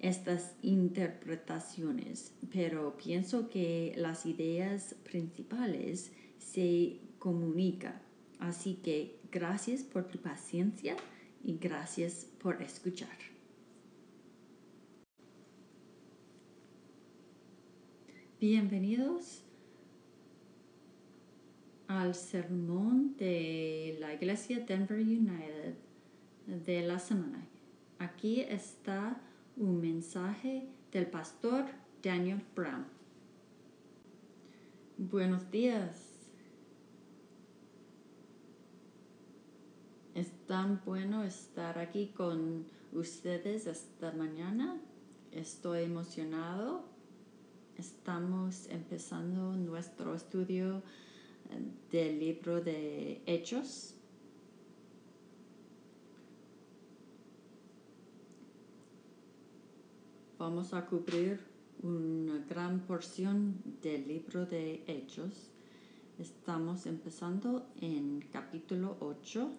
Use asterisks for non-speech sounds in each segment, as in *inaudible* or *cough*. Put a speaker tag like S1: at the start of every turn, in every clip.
S1: estas interpretaciones, pero pienso que las ideas principales se comunican. Así que gracias por tu paciencia y gracias por escuchar. Bienvenidos al sermón de la Iglesia Denver United de la semana. Aquí está un mensaje del pastor Daniel Brown. Buenos días. Es tan bueno estar aquí con ustedes esta mañana. Estoy emocionado. Estamos empezando nuestro estudio del libro de Hechos. Vamos a cubrir una gran porción del libro de Hechos. Estamos empezando en capítulo 8.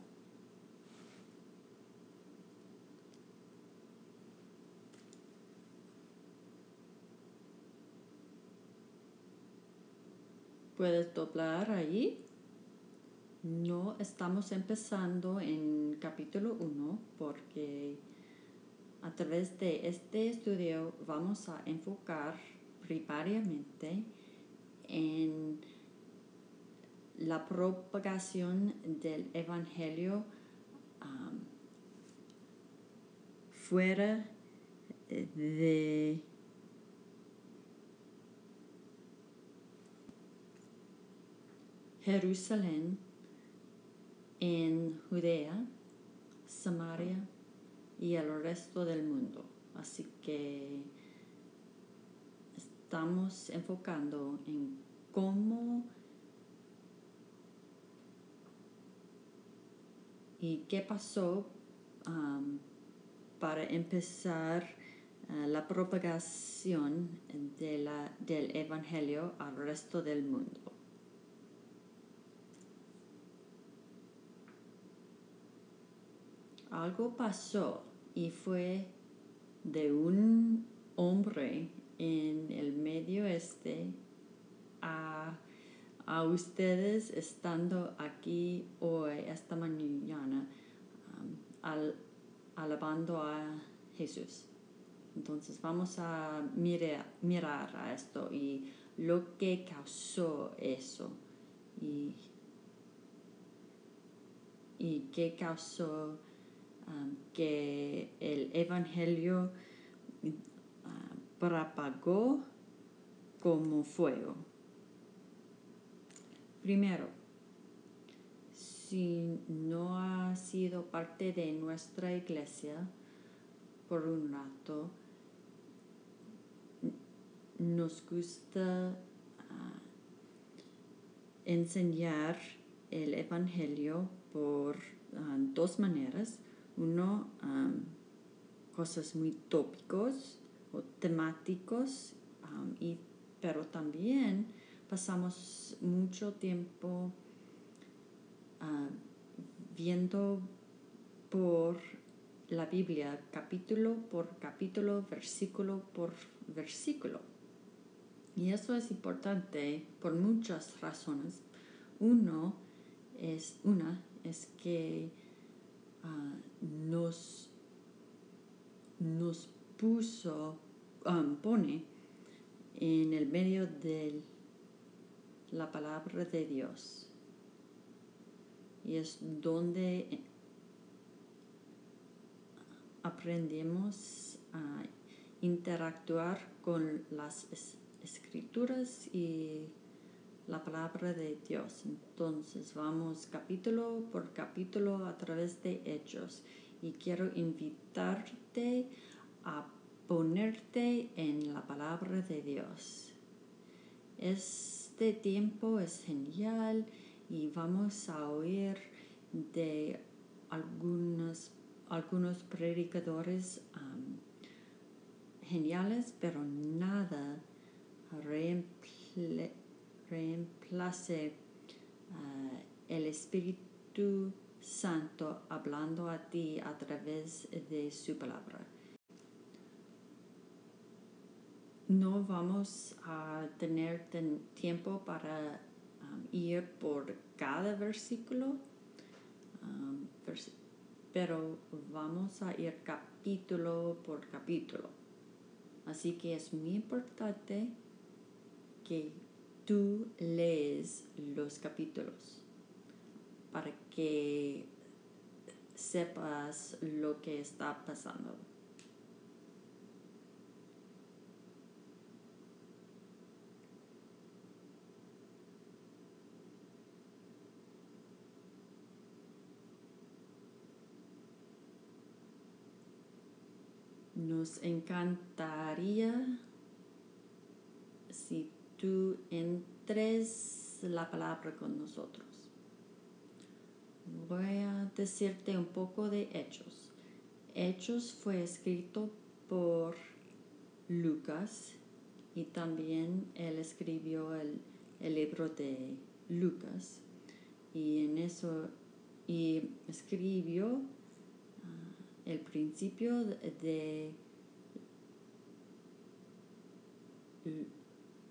S1: puedes doblar ahí. No estamos empezando en capítulo 1 porque a través de este estudio vamos a enfocar primariamente en la propagación del Evangelio um, fuera de Jerusalén, en Judea, Samaria y el resto del mundo. Así que estamos enfocando en cómo y qué pasó um, para empezar uh, la propagación de la, del Evangelio al resto del mundo. Algo pasó y fue de un hombre en el medio este a, ustedes estando aquí hoy, esta mañana, um, al, alabando a Jesús. Entonces vamos a mirar, mirar a esto y lo que causó eso y, y qué causó Um, que el Evangelio uh, propagó como fuego. Primero, si no ha sido parte de nuestra iglesia por un rato, nos gusta uh, enseñar el Evangelio por uh, dos maneras uno, cosas muy tópicos o temáticos, y, pero también pasamos mucho tiempo viendo por la Biblia capítulo por capítulo, versículo por versículo. Y eso es importante por muchas razones. Uno es, una es que nos, nos puso um, pone en el medio de la palabra de Dios. Y es donde aprendemos a interactuar con las escrituras y la palabra de Dios. Entonces vamos capítulo por capítulo a través de hechos y quiero invitarte a ponerte en la palabra de Dios. Este tiempo es genial y vamos a oír de algunos, algunos predicadores geniales, pero nada reemplace ah, el Espíritu Santo hablando a ti a través de su palabra. No vamos a tener tiempo para um, ir por cada versículo, um, pero vamos a ir capítulo por capítulo. Así que es muy importante que tú lees los capítulos para que sepas lo que está pasando. Nos encantaría si tú entres la palabra con nosotros. Voy a decirte un poco de Hechos. Hechos fue escrito por Lucas y también él escribió el, libro de Lucas y en eso y escribió ah, el principio de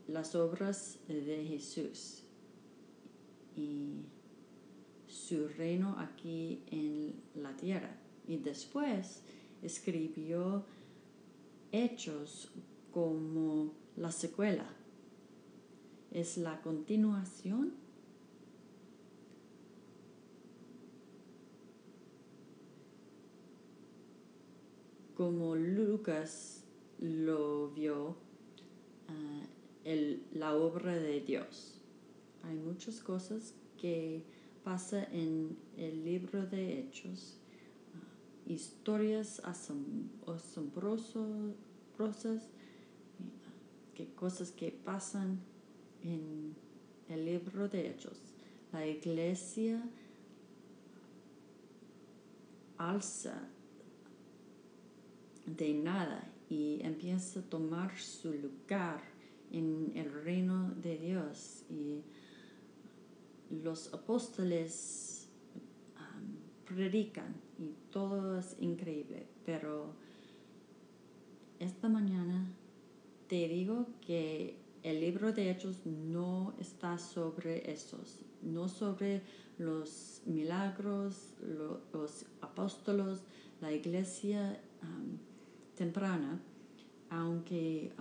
S1: las obras de Jesús y su reino aquí en la tierra. Y después escribió hechos como la secuela. Es la continuación como Lucas lo vio ah, la obra de Dios. Hay muchas cosas que pasan en el libro de Hechos, uh, historias asombrosas, que cosas que pasan en el libro de Hechos. La iglesia alza de nada y empieza a tomar su lugar en el reino de Dios. Y los apóstoles predican y todo es increíble, pero esta mañana te digo que el libro de Hechos no está sobre esos, no sobre los milagros, los apóstolos, la iglesia temprana, aunque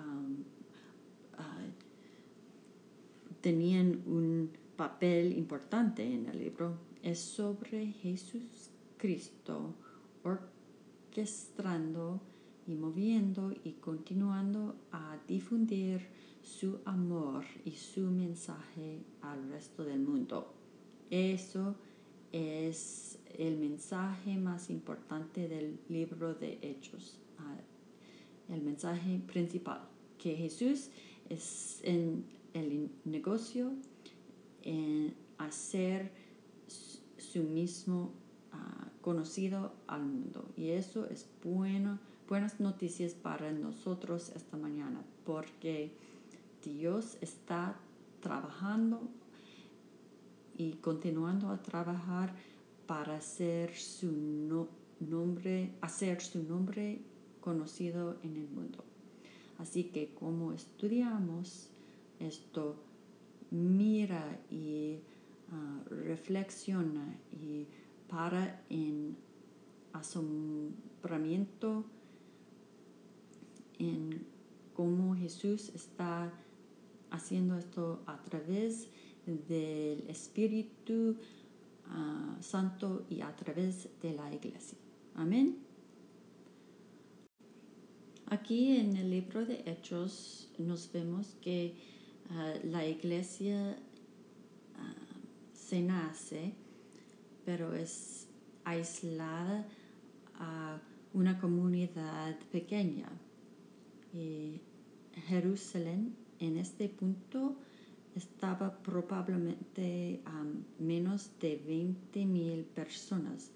S1: tenían un papel importante en el libro es sobre Jesús Cristo orquestando y moviendo y continuando a difundir su amor y su mensaje al resto del mundo. Eso es el mensaje más importante del libro de Hechos, ah, el mensaje principal, que Jesús es en el negocio en hacer su mismo ah, conocido al mundo. Y eso es bueno, buenas noticias para nosotros esta mañana, porque Dios está trabajando y continuando a trabajar para hacer su nombre, hacer su nombre conocido en el mundo. Así que como estudiamos esto, mira y ah, reflexiona y para en asombramiento en cómo Jesús está haciendo esto a través del Espíritu ah, Santo y a través de la iglesia. Amén. Aquí en el libro de Hechos nos vemos que ah, la iglesia ah, se nace, pero es aislada a una comunidad pequeña. Jerusalén en este punto estaba probablemente a menos de 20 mil personas,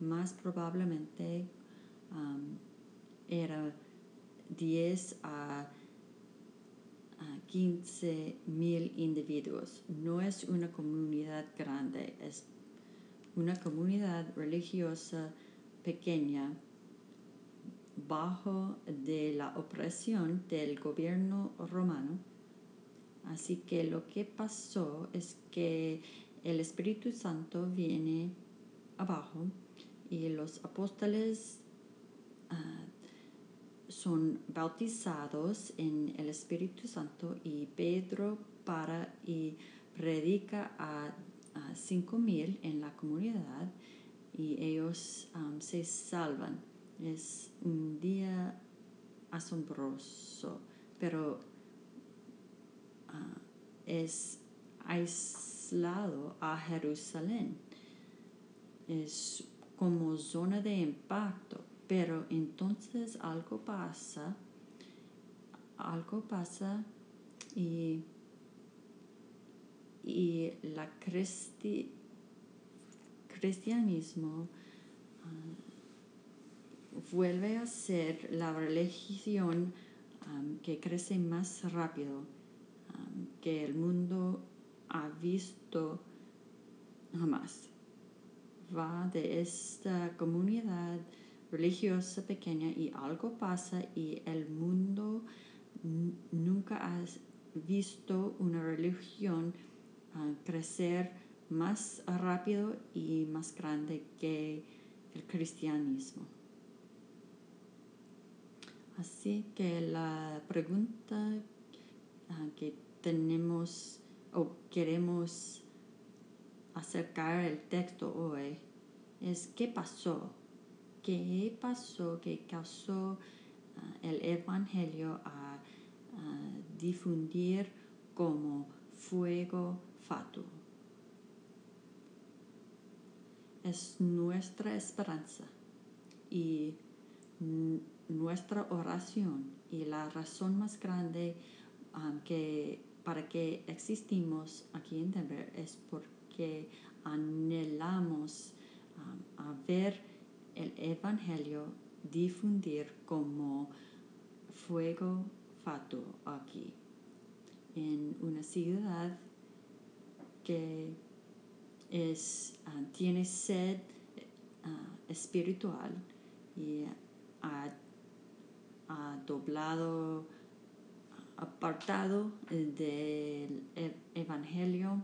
S1: más probablemente era 10 a, 15 mil individuos. No es una comunidad grande, es una comunidad religiosa pequeña bajo de la opresión del gobierno romano. Así que lo que pasó es que el Espíritu Santo viene abajo y los apóstoles ah, son bautizados en el Espíritu Santo y Pedro para y predica a, cinco mil en la comunidad y ellos um, se salvan. Es un día asombroso, pero uh, es aislado a Jerusalén. Es como zona de impacto pero entonces algo pasa, algo pasa y, y la cristianismo ah, vuelve a ser la religión que crece más rápido que el mundo ha visto jamás. Va de esta comunidad religiosa pequeña y algo pasa y el mundo nunca ha visto una religión ah, crecer más rápido y más grande que el cristianismo. Así que la pregunta ah, que tenemos o queremos acercar el texto hoy es ¿qué pasó? Qué pasó que causó ah, el Evangelio a, difundir como fuego fatuo. Es nuestra esperanza y nuestra oración y la razón más grande ah, que, para que existimos aquí en Denver es porque anhelamos ah, a ver el Evangelio difundir como fuego fatuo aquí, en una ciudad que es, ah, tiene sed ah, espiritual y ha, doblado, apartado del e-, Evangelio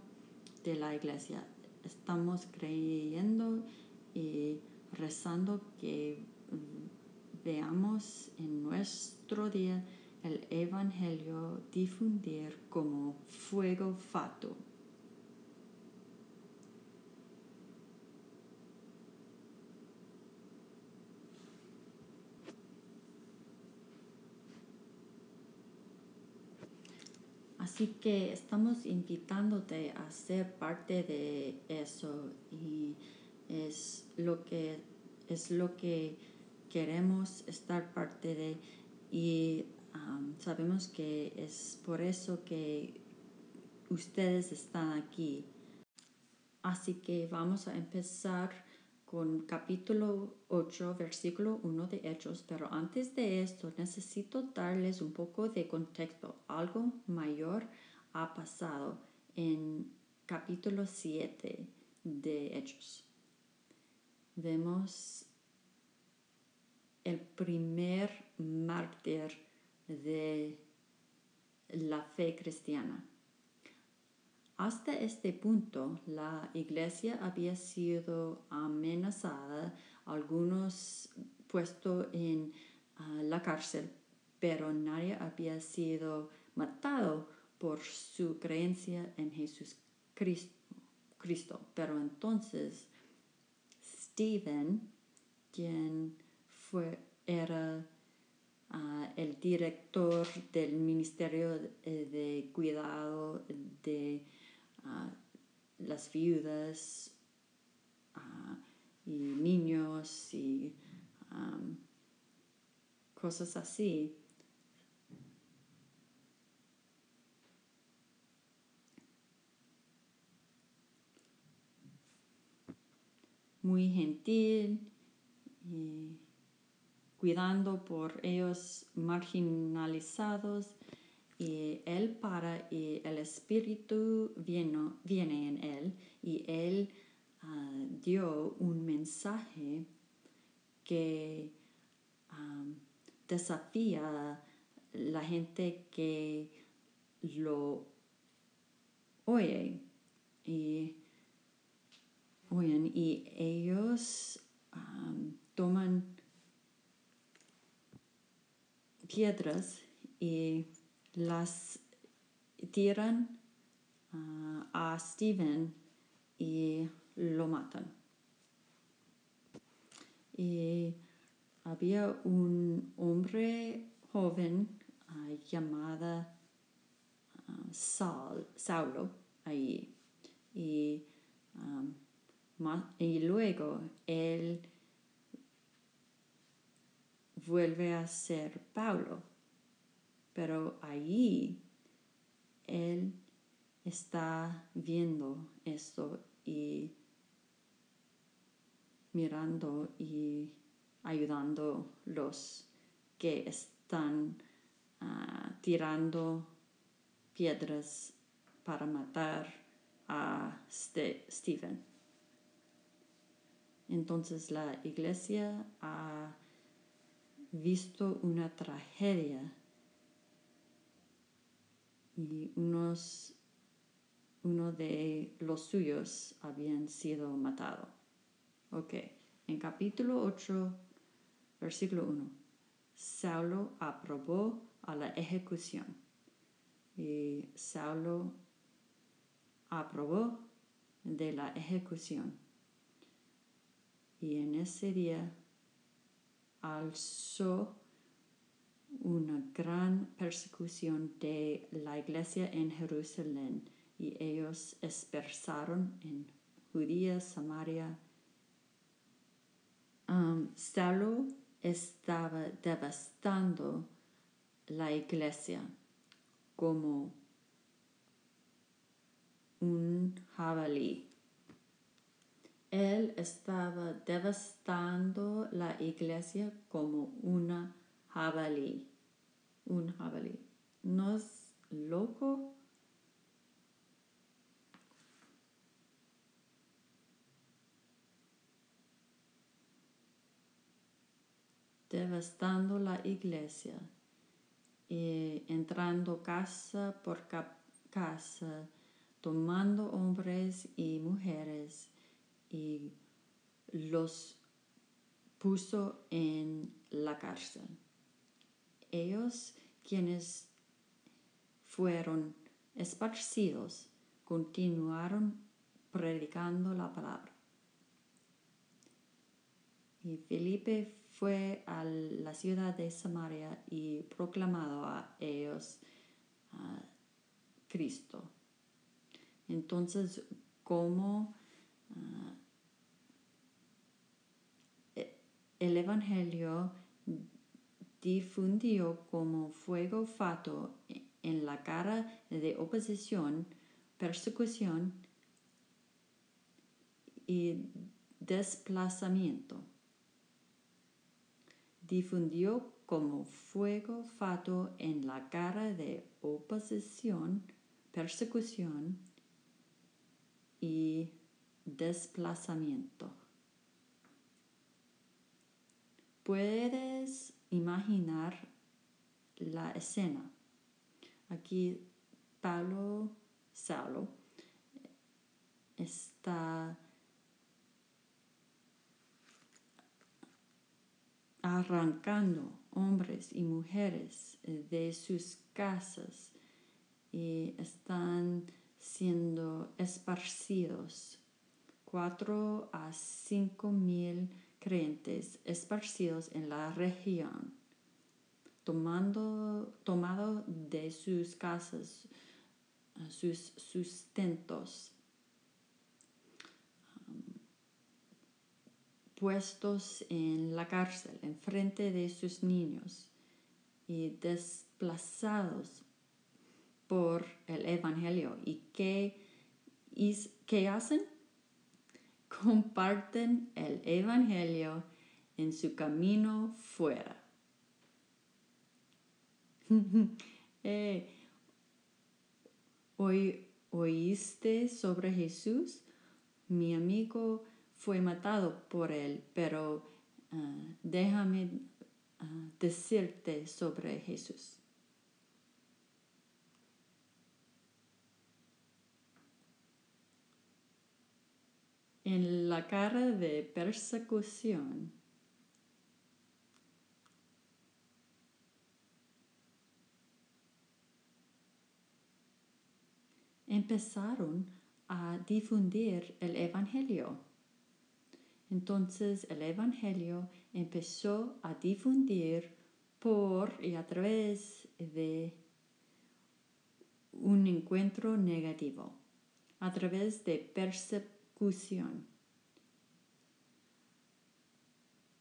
S1: de la iglesia. Estamos creyendo y rezando que mm, veamos en nuestro día el Evangelio difundir como fuego fato. Así que estamos invitándote a ser parte de eso y es lo que, es lo que queremos estar parte de y sabemos que es por eso que ustedes están aquí. Así que vamos a empezar con capítulo 8, versículo 1 de Hechos, pero antes de esto necesito darles un poco de contexto. Algo mayor ha pasado en capítulo 7 de Hechos vemos el primer mártir de la fe cristiana. Hasta este punto, la iglesia había sido amenazada, algunos puestos en ah, la cárcel pero nadie había sido matado por su creencia en Jesús Cristo. Pero entonces Stephen, quien fue, era ah, el director del Ministerio de, Cuidado de ah, las viudas ah, y niños y cosas así, muy gentil y cuidando por ellos marginalizados y él para y el espíritu viene, viene en él y él ah, dio un mensaje que um, desafía la gente que lo oye y oyen y ellos toman piedras y las tiran ah, a Steven y lo matan. Y había un hombre joven uh, llamado Saulo ahí. Y y luego él vuelve a ser Pablo, pero allí él está viendo esto y mirando y ayudando los que están ah, tirando piedras para matar a Stephen. Entonces la iglesia ha visto una tragedia y unos, uno de los suyos habían sido matado. Ok, en capítulo 8, versículo 1, Saulo aprobó a la ejecución y Saulo aprobó de la ejecución y en ese día alzó una gran persecución de la iglesia en Jerusalén y ellos dispersaron en Judía, Samaria. Um, estaba devastando la iglesia como un jabalí él estaba devastando la iglesia como una jabalí. Un jabalí. ¿No es loco? devastando la iglesia y entrando casa por casa, tomando hombres y mujeres y los puso en la cárcel. Ellos quienes fueron esparcidos continuaron predicando la palabra. Y Felipe fue a la ciudad de Samaria y proclamado a ellos a Cristo. Entonces, ¿cómo ah, el Evangelio difundió como fuego fato en la cara de oposición, persecución y desplazamiento. Difundió como fuego fato en la cara de oposición, persecución y desplazamiento. Puedes imaginar la escena. Aquí Pablo Saulo está arrancando hombres y mujeres de sus casas y están siendo esparcidos. Cuatro a cinco mil creyentes esparcidos en la región, tomando, tomado de sus casas sus sustentos, puestos en la cárcel en frente de sus niños y desplazados por el Evangelio. ¿Y qué, qué hacen? Comparten el Evangelio en su camino fuera. *laughs* eh, Hoy oíste sobre Jesús. Mi amigo fue matado por él, pero ah, déjame ah, decirte sobre Jesús. En la cara de persecución, empezaron a difundir el Evangelio. Entonces el Evangelio empezó a difundir por y a través de un encuentro negativo, a través de persecución.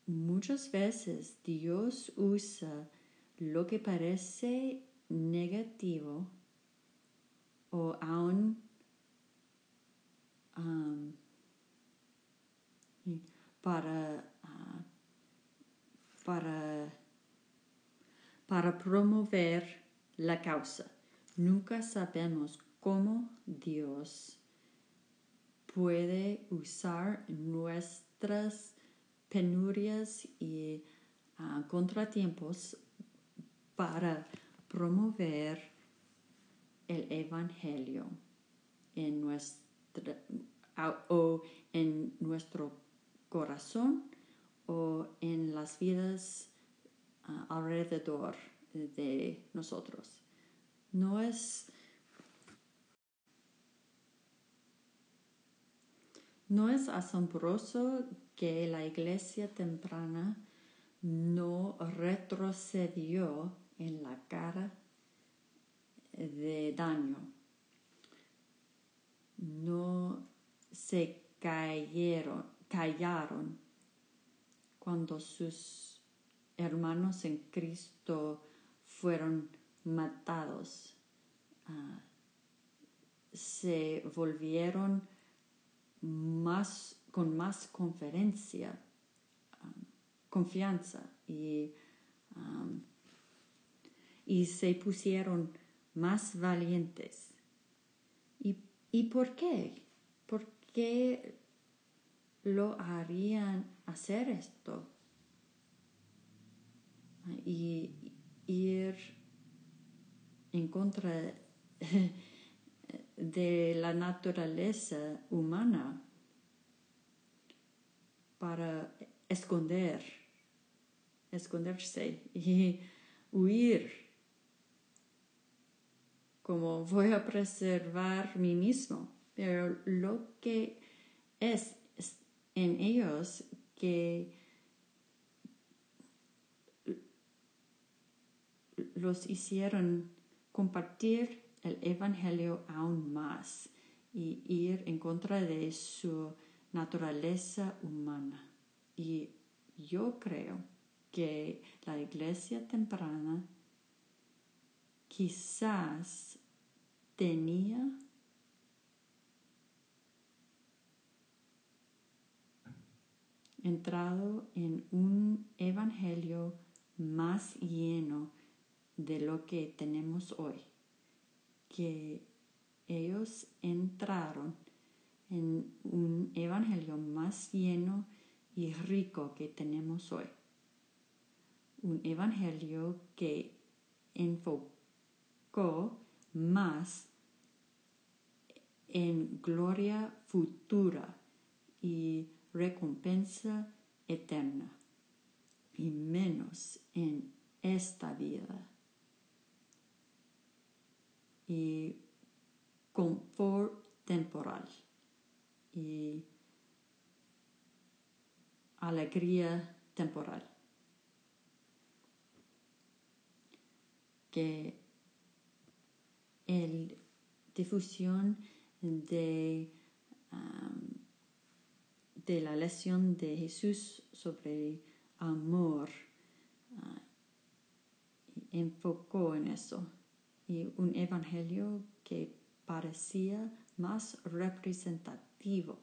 S1: Muchas veces Dios usa lo que parece negativo o aún um, para, uh, para, para promover la causa. Nunca sabemos cómo Dios puede usar nuestras penurias y uh, contratiempos para promover el Evangelio en nuestra, o en nuestro corazón o en las vidas ah, alrededor de nosotros. No es no es asombroso que la iglesia temprana no retrocedió en la cara de daño. No se cayeron, callaron cuando sus hermanos en Cristo fueron matados. Ah, se volvieron más con más conferencia, ah, confianza y, ah, y se pusieron más valientes. ¿Y, por qué? ¿Por qué lo harían hacer esto? Y ir en contra de la naturaleza humana para esconder, esconderse y huir. Como voy a preservar mí mismo, pero lo que es en ellos que los hicieron compartir el Evangelio aún más y ir en contra de su naturaleza humana. Y yo creo que la iglesia temprana quizás tenía entrado en un evangelio más lleno de lo que tenemos hoy, que ellos entraron en un evangelio más lleno y rico que tenemos hoy. Un evangelio que enfocó más en gloria futura y recompensa eterna, y menos en esta vida y confort temporal y alegría temporal. Que el difusión de, de la lección de Jesús sobre amor ah, enfocó en eso y un evangelio que parecía más representativo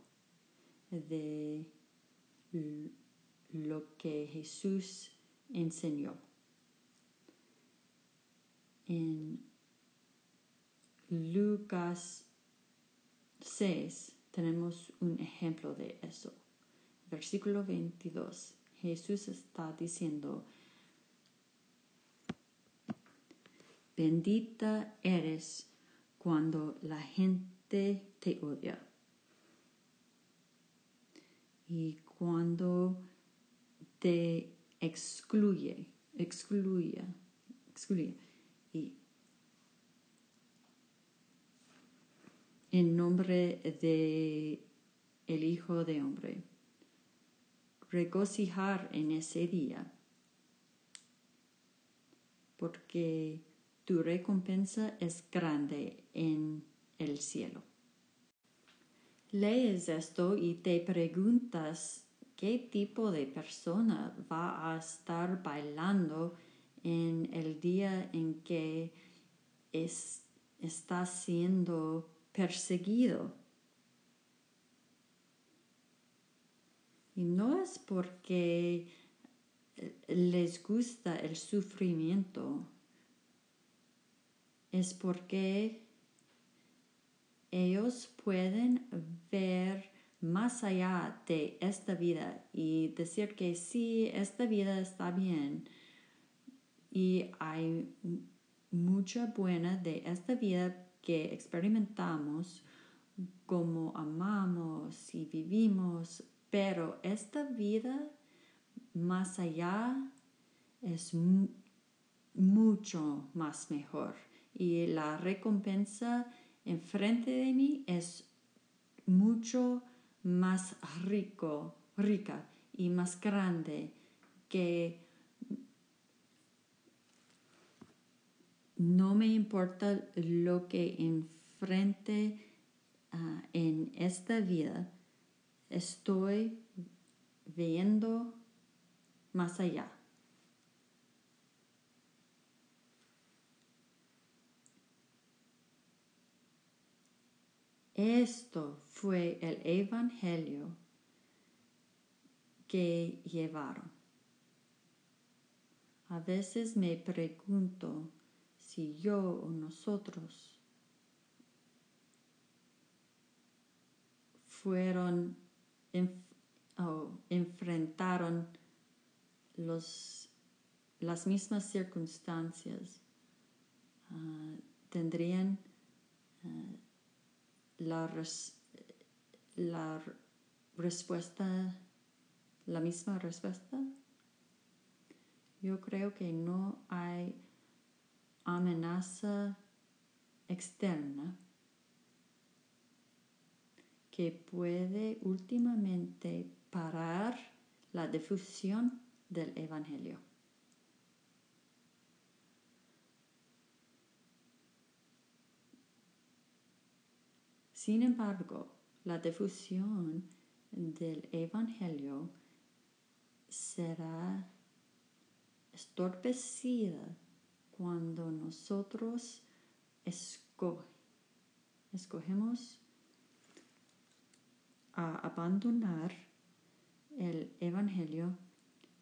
S1: de lo que Jesús enseñó. En Lucas 6 tenemos un ejemplo de eso. Versículo 22. Jesús está diciendo, bendita eres cuando la gente te odia y cuando te excluye, excluye, excluye. Y en nombre de el Hijo de Hombre, regocijar en ese día, porque tu recompensa es grande en el cielo. Lees esto y te preguntas qué tipo de persona va a estar bailando en el día en que está siendo perseguido. Y no es porque les gusta el sufrimiento, es porque ellos pueden ver más allá de esta vida y decir que sí, esta vida está bien y hay mucha buena de esta vida que experimentamos como amamos y vivimos, pero esta vida más allá es mucho más mejor y la recompensa enfrente de mí es mucho más rico, rica y más grande que no me importa lo que enfrente ah, en esta vida, estoy viendo más allá. Esto fue el Evangelio que llevaron. A veces me pregunto si yo o nosotros fueron o enfrentaron los, las mismas circunstancias, ah, tendrían ah, la, la respuesta, la misma respuesta? Yo creo que no hay amenaza externa que puede últimamente parar la difusión del Evangelio. Sin embargo, la difusión del Evangelio será estorpecida cuando nosotros escogemos abandonar el Evangelio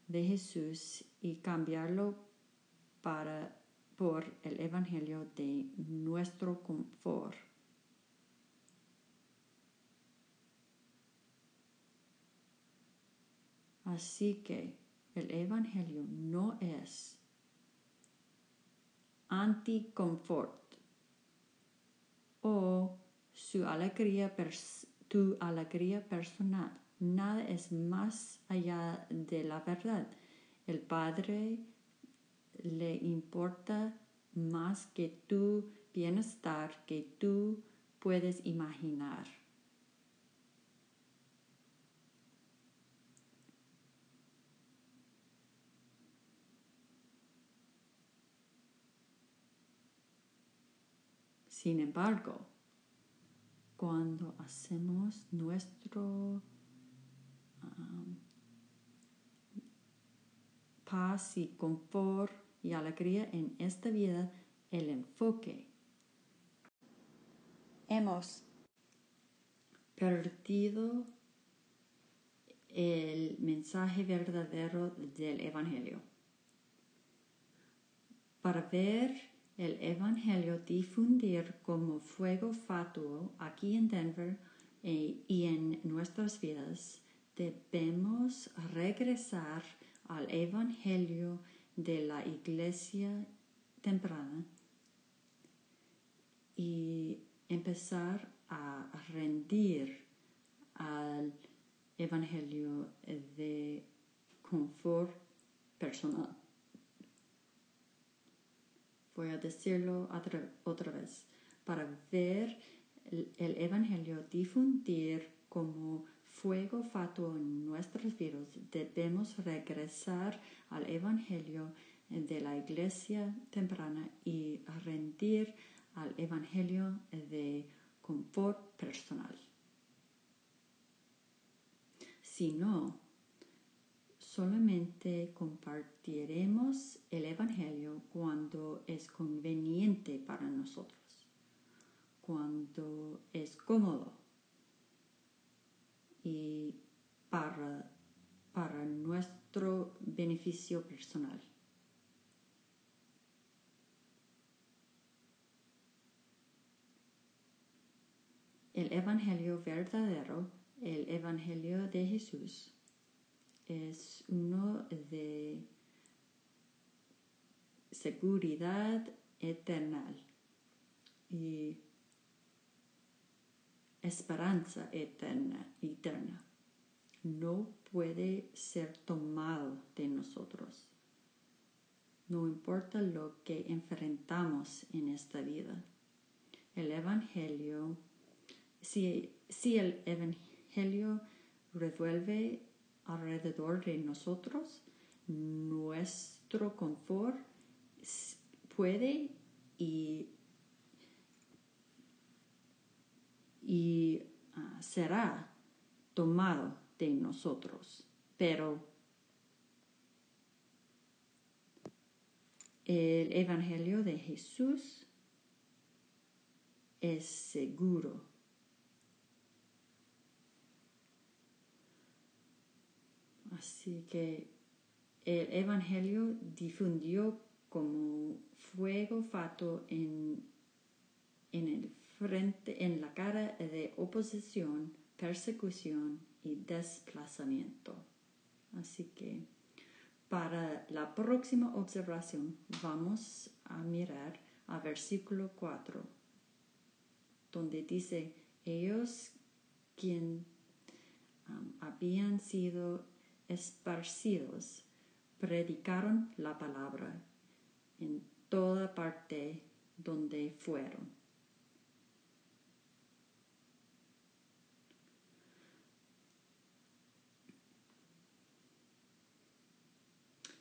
S1: de Jesús y cambiarlo para, por el Evangelio de nuestro confort. Así que el Evangelio no es anti-confort o su alegría, tu alegría personal. Nada es más allá de la verdad. El Padre le importa más que tu bienestar que tú puedes imaginar. Sin embargo, cuando hacemos nuestro um, paz y confort y alegría en esta vida, el enfoque. Hemos perdido el mensaje verdadero del Evangelio. Para ver el Evangelio difundir como fuego fatuo aquí en Denver eh, y en nuestras vidas, debemos regresar al Evangelio de la iglesia temprana y empezar a rendir al Evangelio de confort personal. Voy a decirlo otra, vez. Para ver el, el Evangelio difundir como fuego fatuo en nuestros vidas, debemos regresar al Evangelio de la iglesia temprana y rendir al Evangelio de confort personal. Si no, solamente compartiremos el Evangelio cuando es conveniente para nosotros, cuando es cómodo y para, para nuestro beneficio personal. El Evangelio verdadero, el Evangelio de Jesús, es uno de seguridad eterna y esperanza eterna, eterna. No puede ser tomado de nosotros. No importa lo que enfrentamos en esta vida. El Evangelio, si, si el Evangelio revuelve alrededor de nosotros, nuestro confort puede y y ah, será tomado de nosotros. Pero el Evangelio de Jesús es seguro. Así que el Evangelio difundió como fuego fato en, en el frente en la cara de oposición, persecución y desplazamiento. Así que para la próxima observación vamos a mirar a versículo 4, donde dice, ellos quien um, habían sido esparcidos predicaron la palabra en toda parte donde fueron.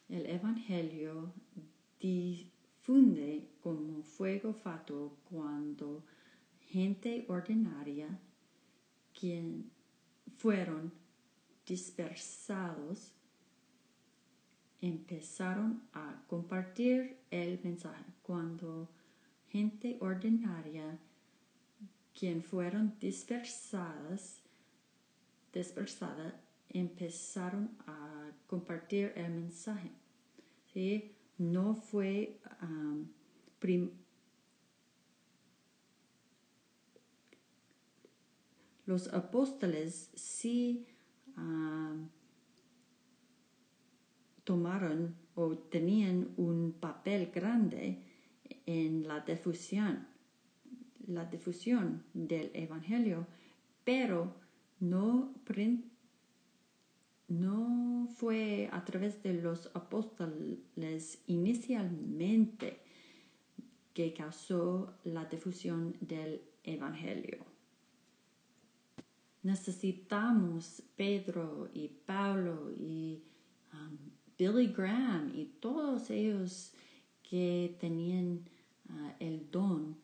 S1: El Evangelio difunde como fuego fato cuando gente ordinaria, quien fueron dispersados, empezaron a compartir el mensaje. Cuando gente ordinaria, quien fueron dispersadas, dispersada, empezaron a compartir el mensaje. No fue um, los apóstoles sí tomaron o tenían un papel grande en la difusión, la difusión del Evangelio, pero no, no fue a través de los apóstoles inicialmente que causó la difusión del Evangelio. Necesitamos Pedro y Pablo y um, Billy Graham y todos ellos que tenían uh, el don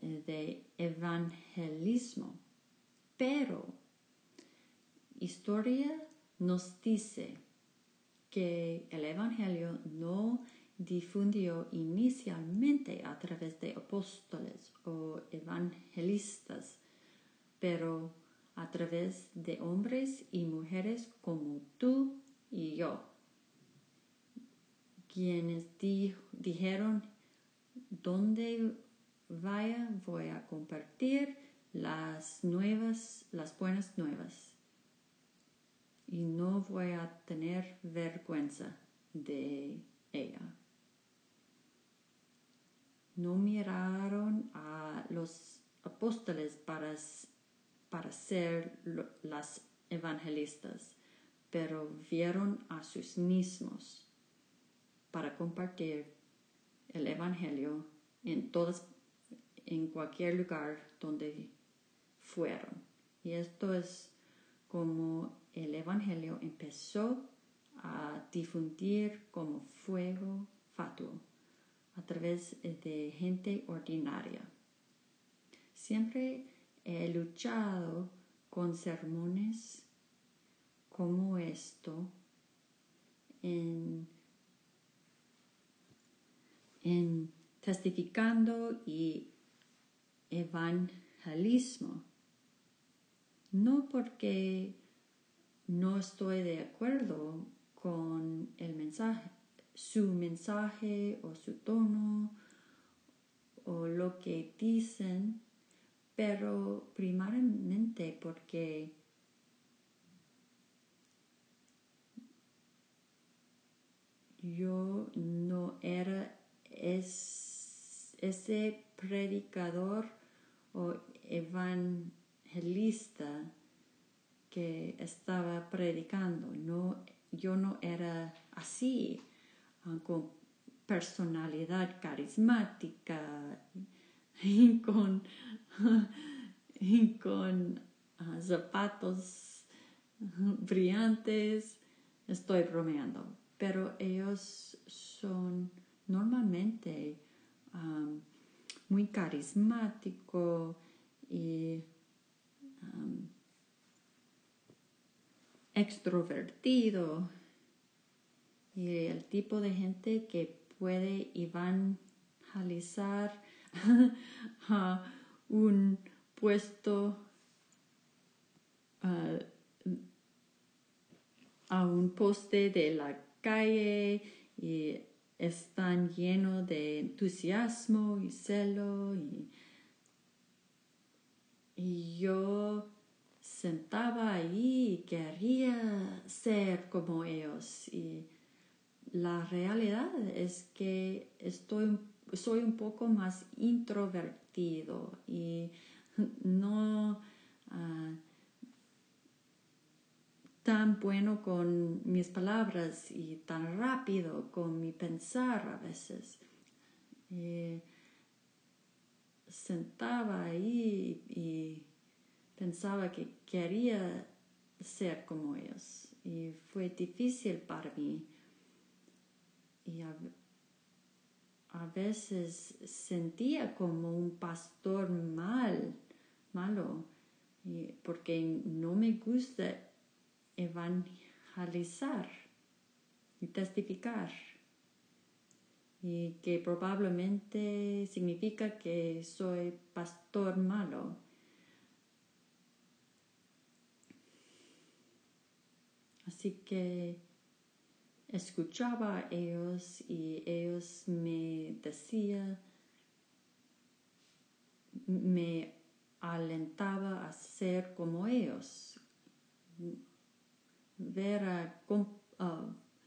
S1: eh, de evangelismo. Pero historia nos dice que el Evangelio no difundió inicialmente a través de apóstoles o evangelistas, pero a través de hombres y mujeres como tú y yo, quienes dijeron, donde vaya voy a compartir las nuevas, las buenas nuevas y no voy a tener vergüenza de ella. No miraron a los apóstoles para, para ser las evangelistas, pero vieron a sus mismos para compartir el evangelio en todas en cualquier lugar donde fueron. Y esto es como el Evangelio empezó a difundir como fuego fatuo a través de gente ordinaria. Siempre he luchado con sermones como esto en, testificando y evangelismo. No porque no estoy de acuerdo con el mensaje, su mensaje o su tono o lo que dicen, pero primariamente porque yo no era ese predicador o evangelista que estaba predicando. No, yo no era así, ah, con personalidad carismática *laughs* con, *laughs* con ah, zapatos brillantes. Estoy bromeando, pero ellos son normalmente muy carismáticos y extrovertido y el tipo de gente que puede evangelizar *laughs* a un puesto a un poste de la calle y están llenos de entusiasmo y celo y, yo sentaba ahí y quería ser como ellos. Y la realidad es que estoy, soy un poco más introvertido y no ah, tan bueno con mis palabras y tan rápido con mi pensar a veces. sentaba ahí y pensaba que quería ser como ellos y fue difícil para mí. Y a, veces sentía como un pastor mal, malo, porque no me gusta evangelizar y testificar. Y que probablemente significa que soy pastor malo Así que escuchaba a ellos y ellos me decían, me alentaba a ser como ellos, ver a,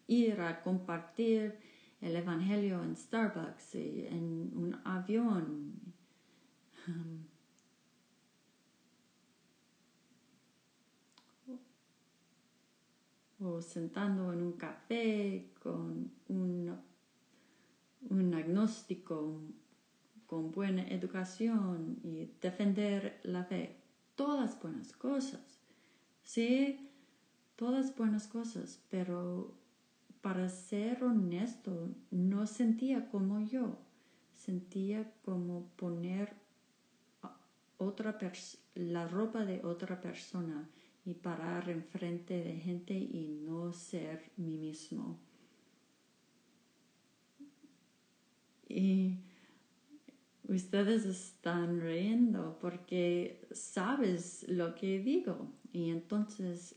S1: ir a compartir el Evangelio en Starbucks, en un avión. O sentando en un café con un, un agnóstico con buena educación y defender la fe. Todas buenas cosas. Sí, todas buenas cosas, pero para ser honesto, no sentía como yo. Sentía como poner otra la ropa de otra persona y parar enfrente de gente y no ser mí mismo. Y ustedes están riendo porque sabes lo que digo. Y entonces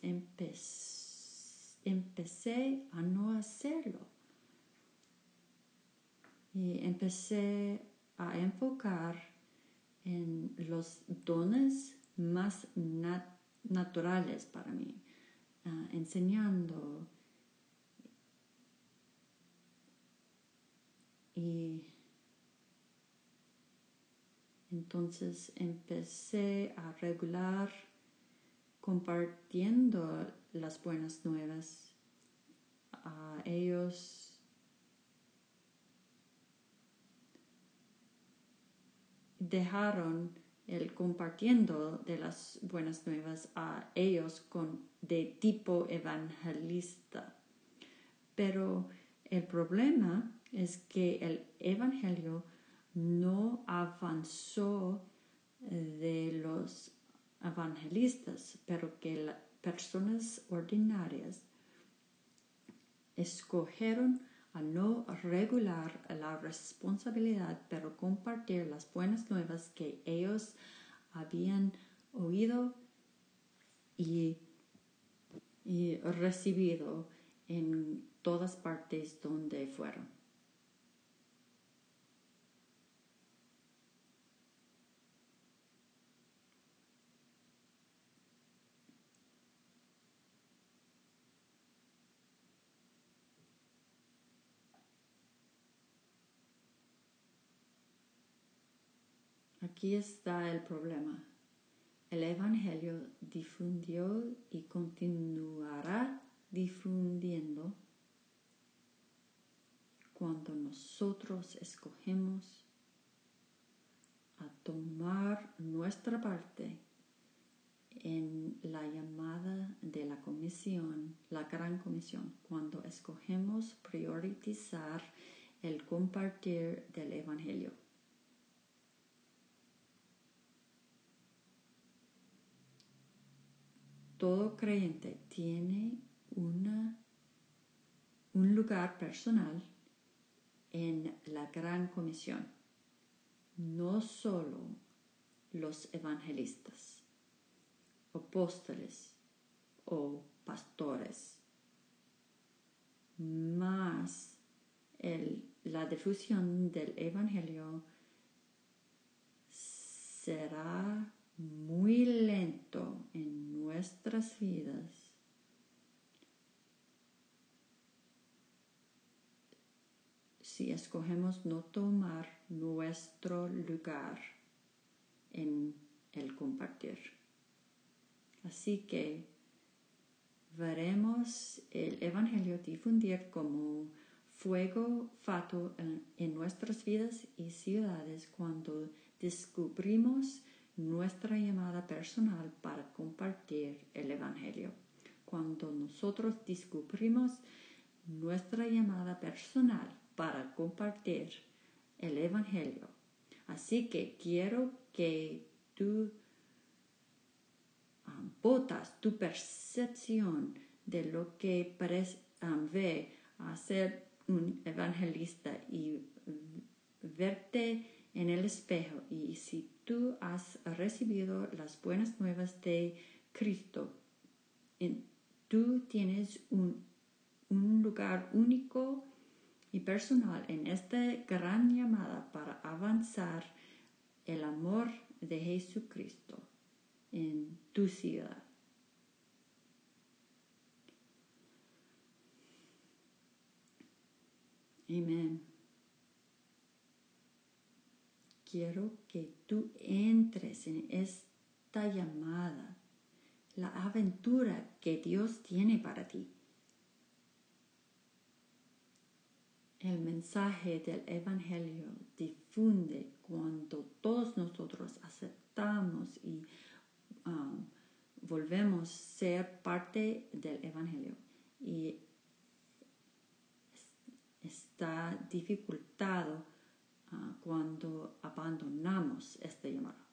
S1: empecé a no hacerlo. Y empecé a enfocar en los dones más naturales para mí, ah, enseñando. Y entonces empecé a regular compartiendo las buenas nuevas a ellos. Dejaron el compartiendo de las buenas nuevas a ellos con de tipo evangelista. Pero el problema es que el evangelio no avanzó de los evangelistas, pero que las personas ordinarias escogieron a no regular la responsabilidad, pero compartir las buenas nuevas que ellos habían oído y, y recibido en todas partes donde fueron. Aquí está el problema. El Evangelio difundió y continuará difundiendo cuando nosotros escogemos a tomar nuestra parte en la llamada de la comisión, la gran comisión, cuando escogemos priorizar el compartir del Evangelio. Todo creyente tiene una, un lugar personal en la gran comisión, no solo los evangelistas, apóstoles o pastores, más la difusión del evangelio será muy lento en nuestras vidas, si escogemos no tomar nuestro lugar en el compartir. Así que veremos el Evangelio difundir como fuego fato en, en nuestras vidas y ciudades cuando descubrimos nuestra llamada personal para compartir el Evangelio. Cuando nosotros descubrimos nuestra llamada personal para compartir el Evangelio. Así que quiero que tú um, botas tu percepción de lo que um, ve un evangelista y verte en el espejo y si tú has recibido las buenas nuevas de Cristo, tú tienes un, un lugar único y personal en esta gran llamada para avanzar el amor de Jesucristo en tu ciudad. Amén quiero que tú entres en esta llamada, la aventura que Dios tiene para ti. El mensaje del Evangelio difunde cuando todos nosotros aceptamos y um, volvemos a ser parte del Evangelio. Y está dificultado uh, cuando abandonamos este llamado.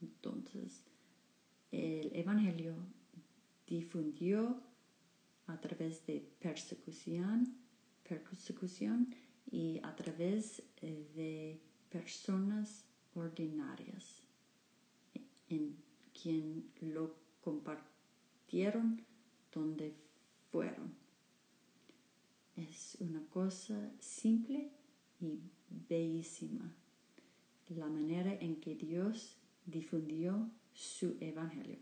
S1: Entonces, el Evangelio difundió a través de persecución persecución y a través eh, de personas ordinarias en quien lo compartieron donde fueron. Es una cosa simple y la manera en que Dios difundió su evangelio.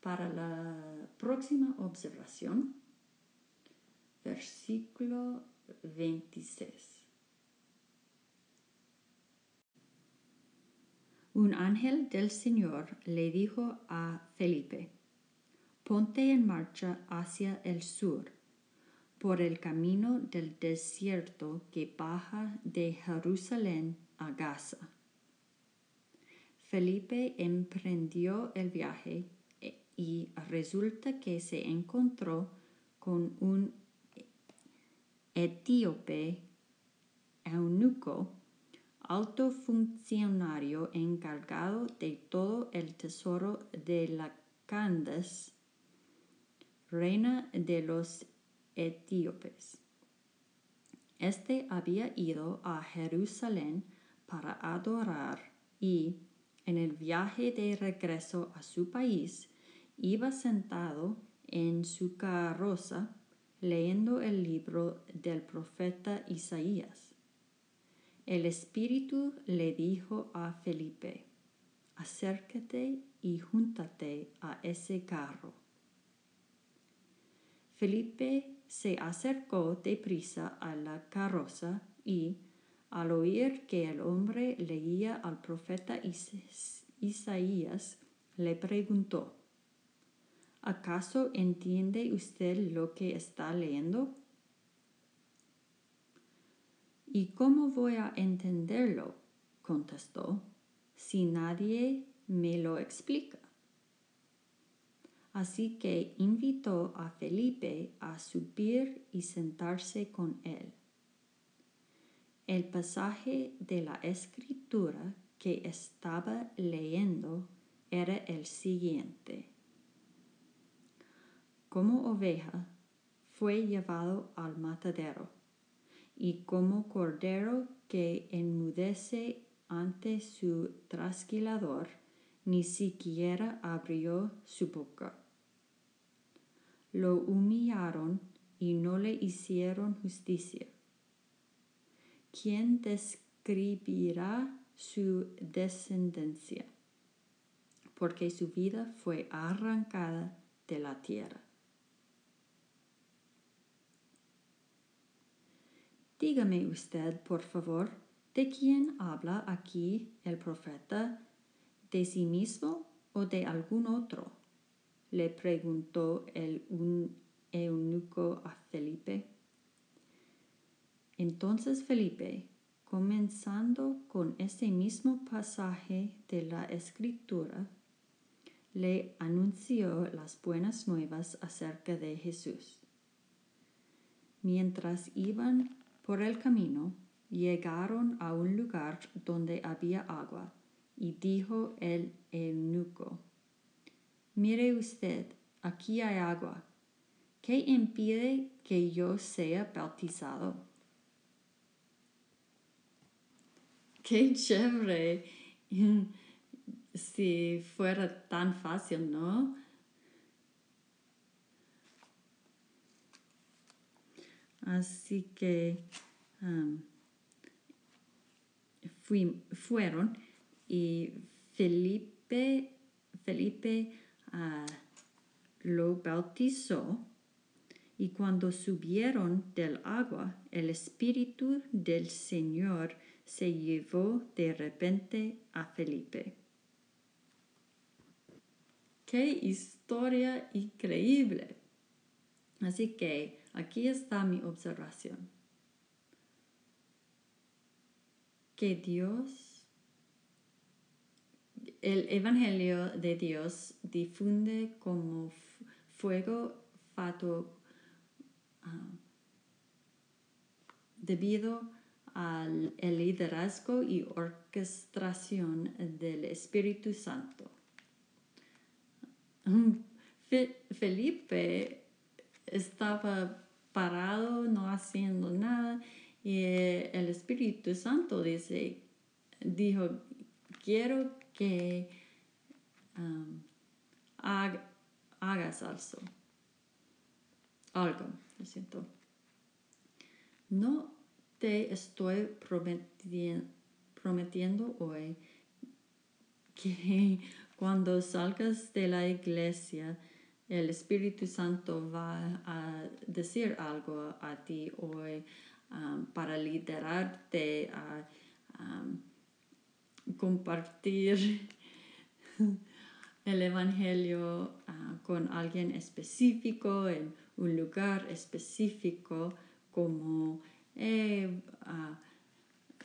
S1: Para la próxima observación, versículo 26. Un ángel del Señor le dijo a Felipe, ponte en marcha hacia el sur, por el camino del desierto que baja de Jerusalén a Gaza. Felipe emprendió el viaje y resulta que se encontró con un etíope eunuco, alto funcionario encargado de todo el tesoro de la Candace, reina de los etíopes. Este había ido a Jerusalén para adorar y, en el viaje de regreso a su país, iba sentado en su carroza leyendo el libro del profeta Isaías. El Espíritu le dijo a Felipe, acércate y júntate a ese carro. Felipe se acercó deprisa a la carroza y, al oír que el hombre leía al profeta Isaías, le preguntó, ¿Acaso entiende usted lo que está leyendo? ¿Y cómo voy a entenderlo? contestó, si nadie me lo explica. Así que invitó a Felipe a subir y sentarse con él. El pasaje de la escritura que estaba leyendo era el siguiente como oveja, fue llevado al matadero, y como cordero que enmudece ante su trasquilador, ni siquiera abrió su boca. Lo humillaron y no le hicieron justicia. ¿Quién describirá su descendencia? Porque su vida fue arrancada de la tierra. Dígame usted, por favor, ¿de quién habla aquí el profeta? ¿De sí mismo o de algún otro? Le preguntó el eunuco a Felipe. Entonces Felipe, comenzando con ese mismo pasaje de la escritura, le anunció las buenas nuevas acerca de Jesús. Mientras iban por el camino llegaron a un lugar donde había agua, y dijo el eunuco, Mire usted, aquí hay agua. ¿Qué impide que yo sea bautizado? Qué chévere. *laughs* si fuera tan fácil, ¿no? Así que fueron y Felipe, Felipe lo bautizó y cuando subieron del agua, el Espíritu del Señor se llevó de repente a Felipe. ¡Qué historia increíble! Así que aquí está mi observación. Que Dios, el Evangelio de Dios difunde como fuego fato ah, debido al liderazgo y orquestación del Espíritu Santo. *laughs* Felipe estaba parado, no haciendo nada, y el Espíritu Santo dice, dijo, quiero que um, hagas algo. Algo, lo siento. No te estoy prometiendo hoy que *laughs* cuando salgas de la iglesia, el Espíritu Santo va a decir algo a ti hoy um, para liderarte a um, compartir el Evangelio uh, con alguien específico en un lugar específico como eh,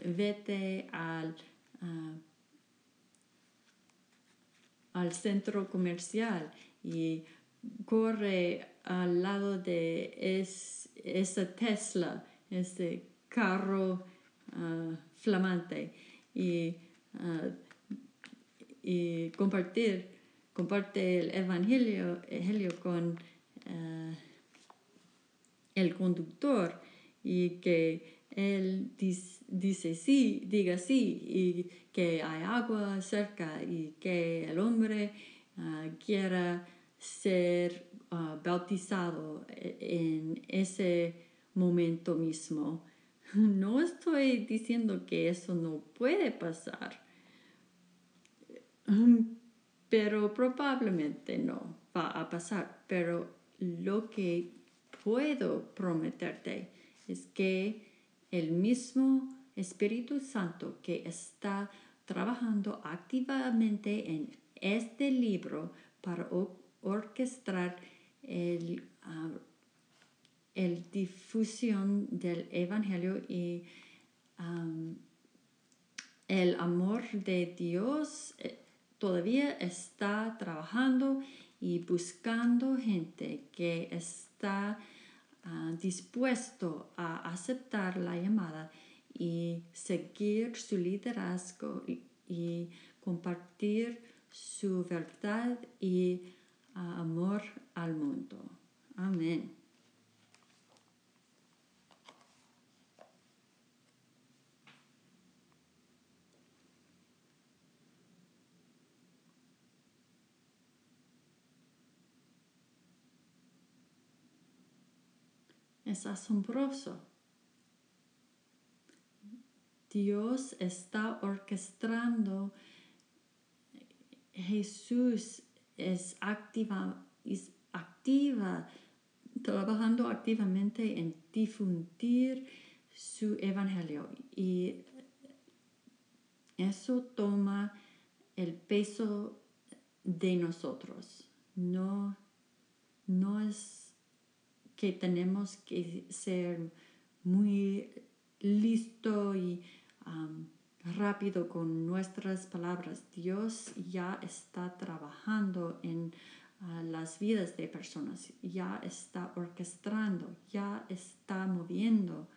S1: vete al, al centro comercial y corre al lado de es, esa Tesla, ese carro ah, flamante. Y, ah, y, compartir, comparte el evangelio, evangelio con ah, el conductor y que él dice, sí, diga sí, y que hay agua cerca y que el hombre uh, quiera ser bautizado en ese momento mismo. *laughs* No estoy diciendo que eso no puede pasar, pero probablemente no va a pasar. Pero lo que puedo prometerte es que el mismo Espíritu Santo que está trabajando activamente en este libro para orquestar el, ah, el difusión del Evangelio y el amor de Dios eh, todavía está trabajando y buscando gente que está Ah, dispuesto a aceptar la llamada y seguir su liderazgo y, compartir su verdad y ah, amor al mundo. Amén. Es asombroso. Dios está orquestando, Jesús es activa, es activa, trabajando activamente en difundir su evangelio y eso toma el peso de nosotros. No, no es que tenemos que ser muy listo y rápido con nuestras palabras. Dios ya está trabajando en ah, las vidas de personas, ya está orquestando, ya está moviendo.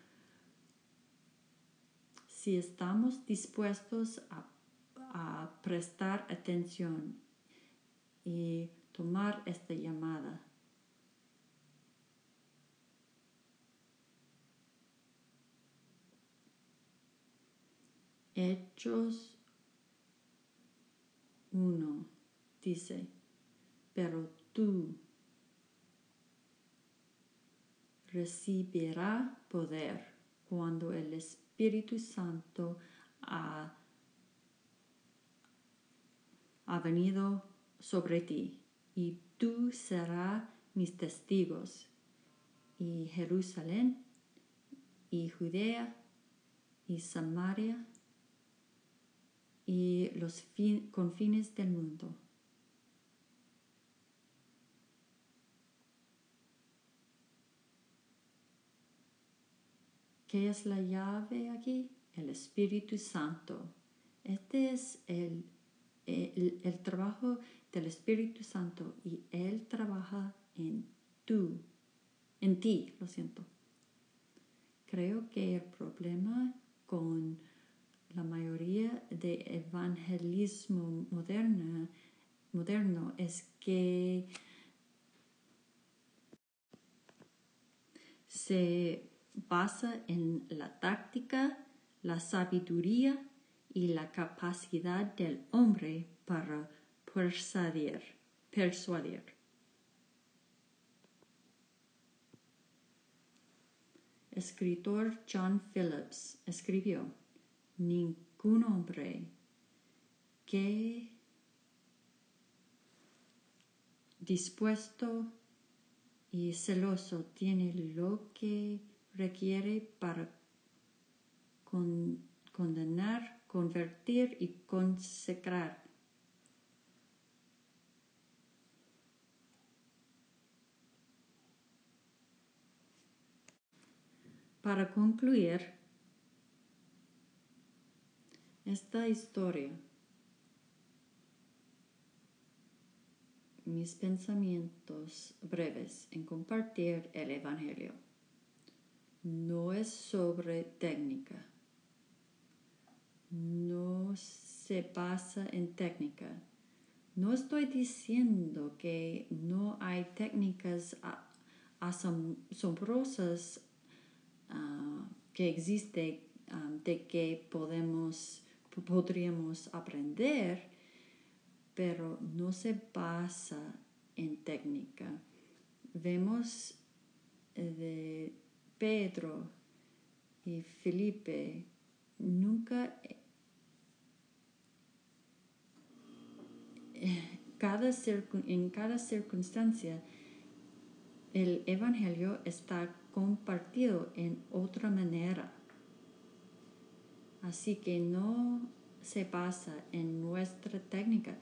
S1: Si estamos dispuestos a prestar atención y tomar esta llamada, Hechos 1 dice, pero tú recibirás poder cuando el Espíritu Santo ha, ha venido sobre ti y tú serás mis testigos y Jerusalén y Judea y Samaria y los confines del mundo. ¿Qué es la llave aquí? El Espíritu Santo. Este es el, el, el trabajo del Espíritu Santo y Él trabaja en tú, en ti, lo siento. Creo que el problema con la mayoría de evangelismo moderno, es que se basa en la táctica, la sabiduría y la capacidad del hombre para persuadir. persuadir. Escritor John Phillips escribió, ningún hombre que dispuesto y celoso tiene lo que requiere para condenar, convertir y consecrar. Para concluir esta historia, mis pensamientos breves en compartir el Evangelio no es sobre técnica, no se basa en técnica. No estoy diciendo que no hay técnicas asombrosas uh, que existen um, de que podemos, podríamos aprender, pero no se basa en técnica. Vemos eh, de Pedro y Felipe nunca eh, cada en cada circunstancia el Evangelio está compartido en otra manera. Así que no se basa en nuestra técnica,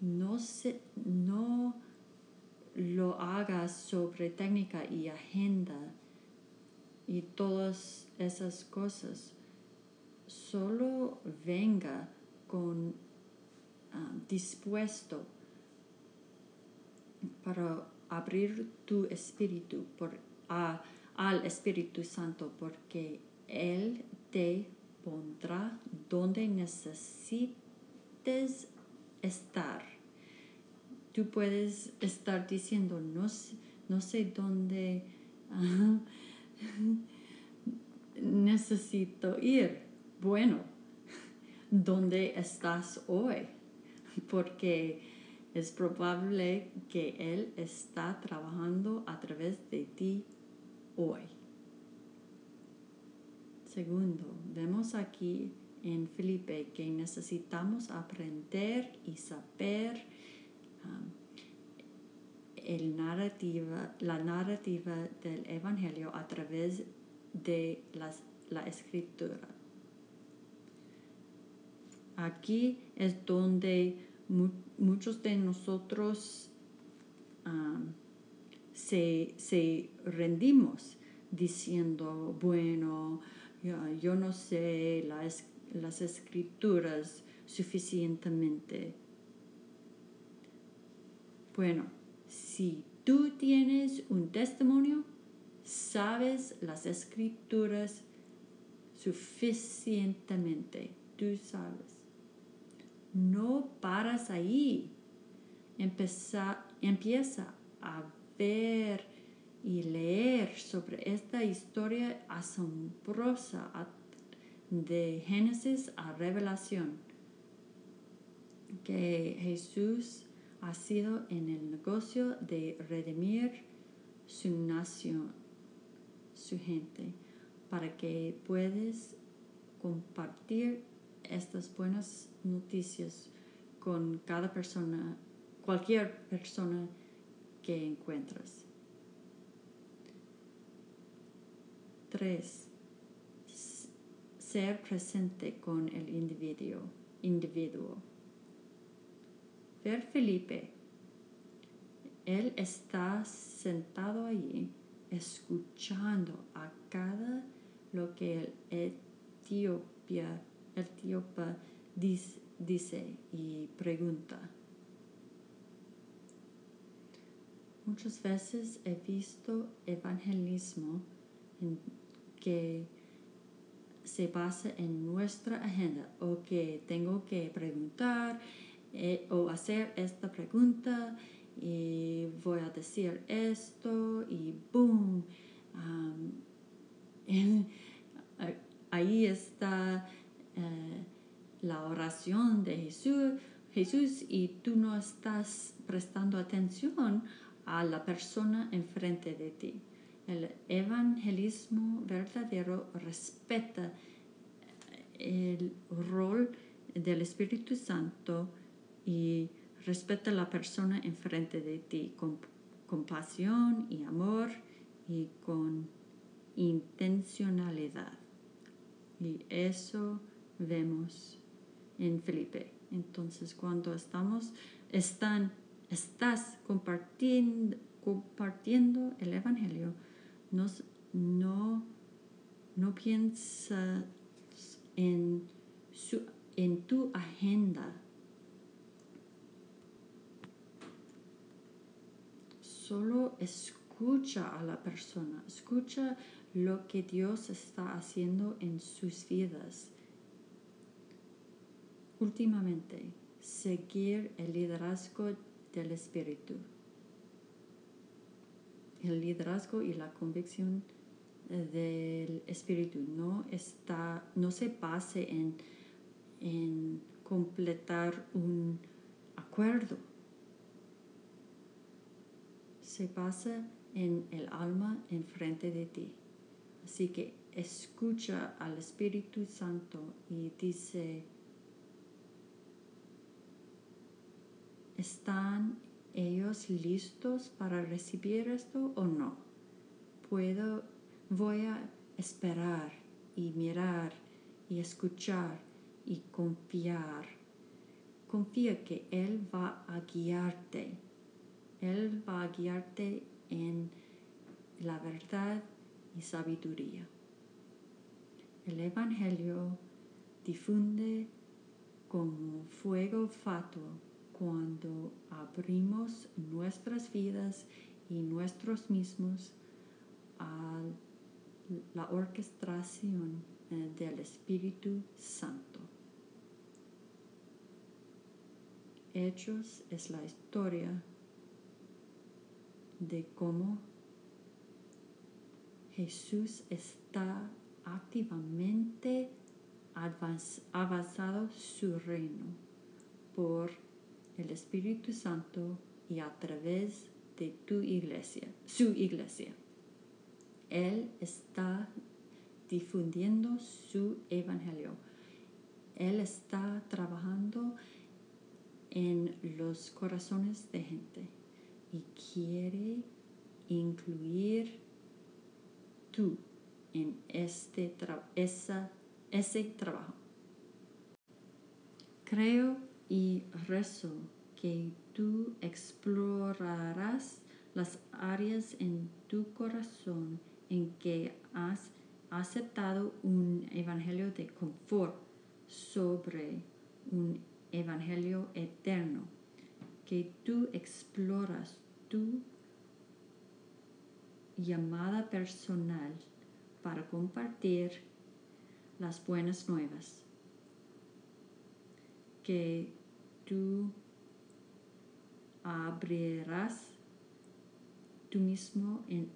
S1: no, se, no lo hagas sobre técnica y agenda y todas esas cosas. Solo venga con ah, dispuesto para abrir tu espíritu por, al Espíritu Santo porque Él te pondrá donde necesites estar. Tú puedes estar diciendo, no, no sé dónde *laughs* necesito ir. Bueno, ¿dónde estás hoy? Porque es probable que Él está trabajando a través de ti hoy. Segundo, vemos aquí en Felipe que necesitamos aprender y saber um, la narrativa del Evangelio a través de la escritura. Aquí es donde muchos de nosotros um, se, rendimos diciendo, bueno, yo, no sé las escrituras suficientemente. Bueno, si tú tienes un testimonio, sabes las escrituras suficientemente, tú sabes. No paras ahí. Empieza, empieza a ver y leer sobre esta historia asombrosa de Génesis a Revelación, que Jesús ha sido en el negocio de redimir su nación, su gente, para que puedas compartir estas buenas noticias con cada persona, cualquier persona que encuentras. 3. Ser presente con el individuo. individuo. Ver Felipe. Él está sentado allí escuchando a cada lo que el Etiopía, etíope dice, dice y pregunta. Muchas veces he visto evangelismo en que se basa en nuestra agenda o que tengo que preguntar eh, o hacer esta pregunta y voy a decir esto y boom. *laughs* ahí está eh, la oración de Jesús, Jesús y tú no estás prestando atención a la persona enfrente de ti. El evangelismo verdadero respeta el rol del Espíritu Santo y respeta la persona enfrente de ti con compasión y amor y con intencionalidad. Y eso vemos en Felipe. Entonces, cuando estamos, están, estás compartiendo, compartiendo el Evangelio, no, no piensas en, su, en tu agenda. Solo escucha a la persona, escucha lo que Dios está haciendo en sus vidas. Últimamente, seguir el liderazgo del Espíritu el liderazgo y la convicción eh, del espíritu no está no se base en, en completar un acuerdo. Se basa en el alma enfrente de ti. Así que escucha al Espíritu Santo y dice están ellos listos para recibir esto o no. Puedo, voy a esperar y mirar y escuchar y confiar. Confía que Él va a guiarte. Él va a guiarte en la verdad y sabiduría. El Evangelio difunde como fuego fatuo cuando abrimos nuestras vidas y nuestros mismos a la orquestación eh, del Espíritu Santo. Hechos es la historia de cómo Jesús está activamente avanzado su reino por el Espíritu Santo y a través de tu iglesia, su iglesia. Él está difundiendo su evangelio. Él está trabajando en los corazones de gente y quiere incluir tú en este ese trabajo. Creo y rezo que tú explorarás las áreas en tu corazón en que has aceptado un evangelio de confort sobre un evangelio eterno, que tú exploras tu llamada personal para compartir las buenas nuevas, que tú abrirás tú mismo en,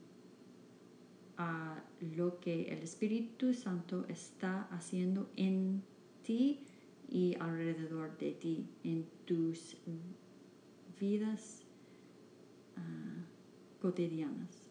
S1: a lo que el Espíritu Santo está haciendo en ti y alrededor de ti, en tus vidas ah, cotidianas.